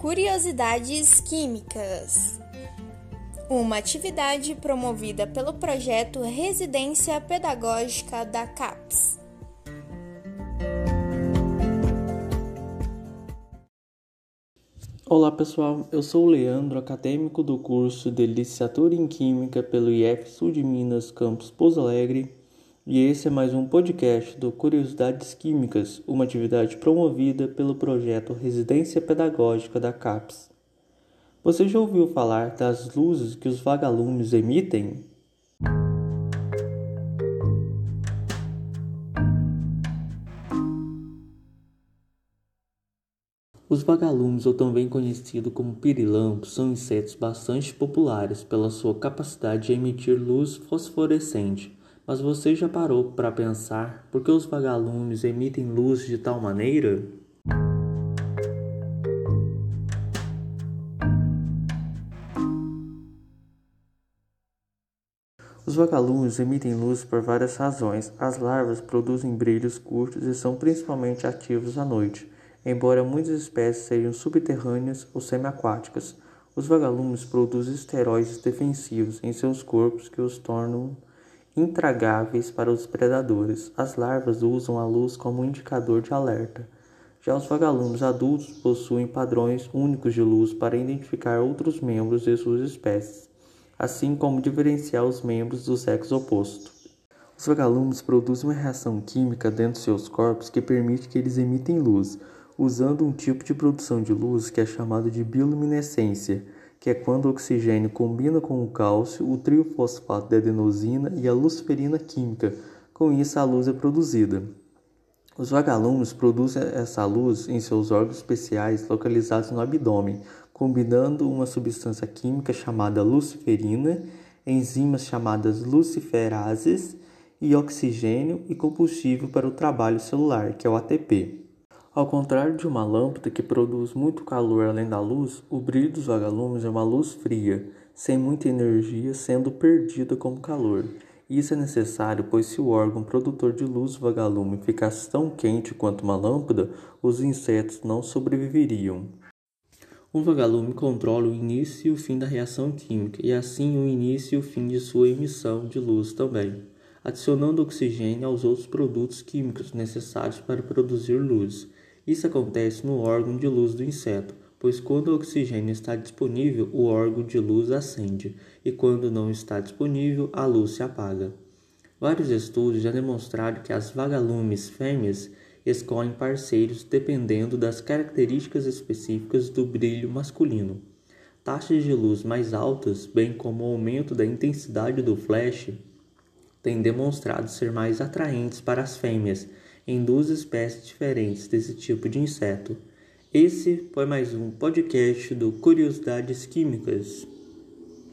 Curiosidades Químicas. Uma atividade promovida pelo projeto Residência Pedagógica da CAPES. Olá pessoal, eu sou o Leandro, acadêmico do curso de Licenciatura em Química pelo IF Sul de Minas, campus Pouso Alegre, e esse é mais um podcast do Curiosidades Químicas, uma atividade promovida pelo projeto Residência Pedagógica da CAPES. Você já ouviu falar das luzes que os vagalumes emitem? Os vagalumes, ou também conhecidos como pirilampos, são insetos bastante populares pela sua capacidade de emitir luz fosforescente. Mas você já parou para pensar por que os vagalumes emitem luz de tal maneira? Os vagalumes emitem luz por várias razões. As larvas produzem brilhos curtos e são principalmente ativos à noite embora muitas espécies sejam subterrâneas ou semiaquáticas. Os vagalumes produzem esteroides defensivos em seus corpos que os tornam intragáveis para os predadores. As larvas usam a luz como indicador de alerta. Já os vagalumes adultos possuem padrões únicos de luz para identificar outros membros de suas espécies, assim como diferenciar os membros do sexo oposto. Os vagalumes produzem uma reação química dentro de seus corpos que permite que eles emitem luz usando um tipo de produção de luz que é chamado de bioluminescência, que é quando o oxigênio combina com o cálcio, o triofosfato de adenosina e a luciferina química. Com isso, a luz é produzida. Os vagalumes produzem essa luz em seus órgãos especiais localizados no abdômen, combinando uma substância química chamada luciferina, enzimas chamadas luciferases e oxigênio e combustível para o trabalho celular, que é o ATP. Ao contrário de uma lâmpada que produz muito calor além da luz, o brilho dos vagalumes é uma luz fria, sem muita energia sendo perdida como calor. Isso é necessário, pois se o órgão produtor de luz vagalume ficasse tão quente quanto uma lâmpada, os insetos não sobreviveriam. O vagalume controla o início e o fim da reação química, e assim o início e o fim de sua emissão de luz também, adicionando oxigênio aos outros produtos químicos necessários para produzir luz. Isso acontece no órgão de luz do inseto, pois quando o oxigênio está disponível, o órgão de luz acende, e quando não está disponível, a luz se apaga. Vários estudos já demonstraram que as vagalumes fêmeas escolhem parceiros dependendo das características específicas do brilho masculino. Taxas de luz mais altas, bem como o aumento da intensidade do flash, têm demonstrado ser mais atraentes para as fêmeas em duas espécies diferentes desse tipo de inseto. Esse foi mais um podcast do Curiosidades Químicas.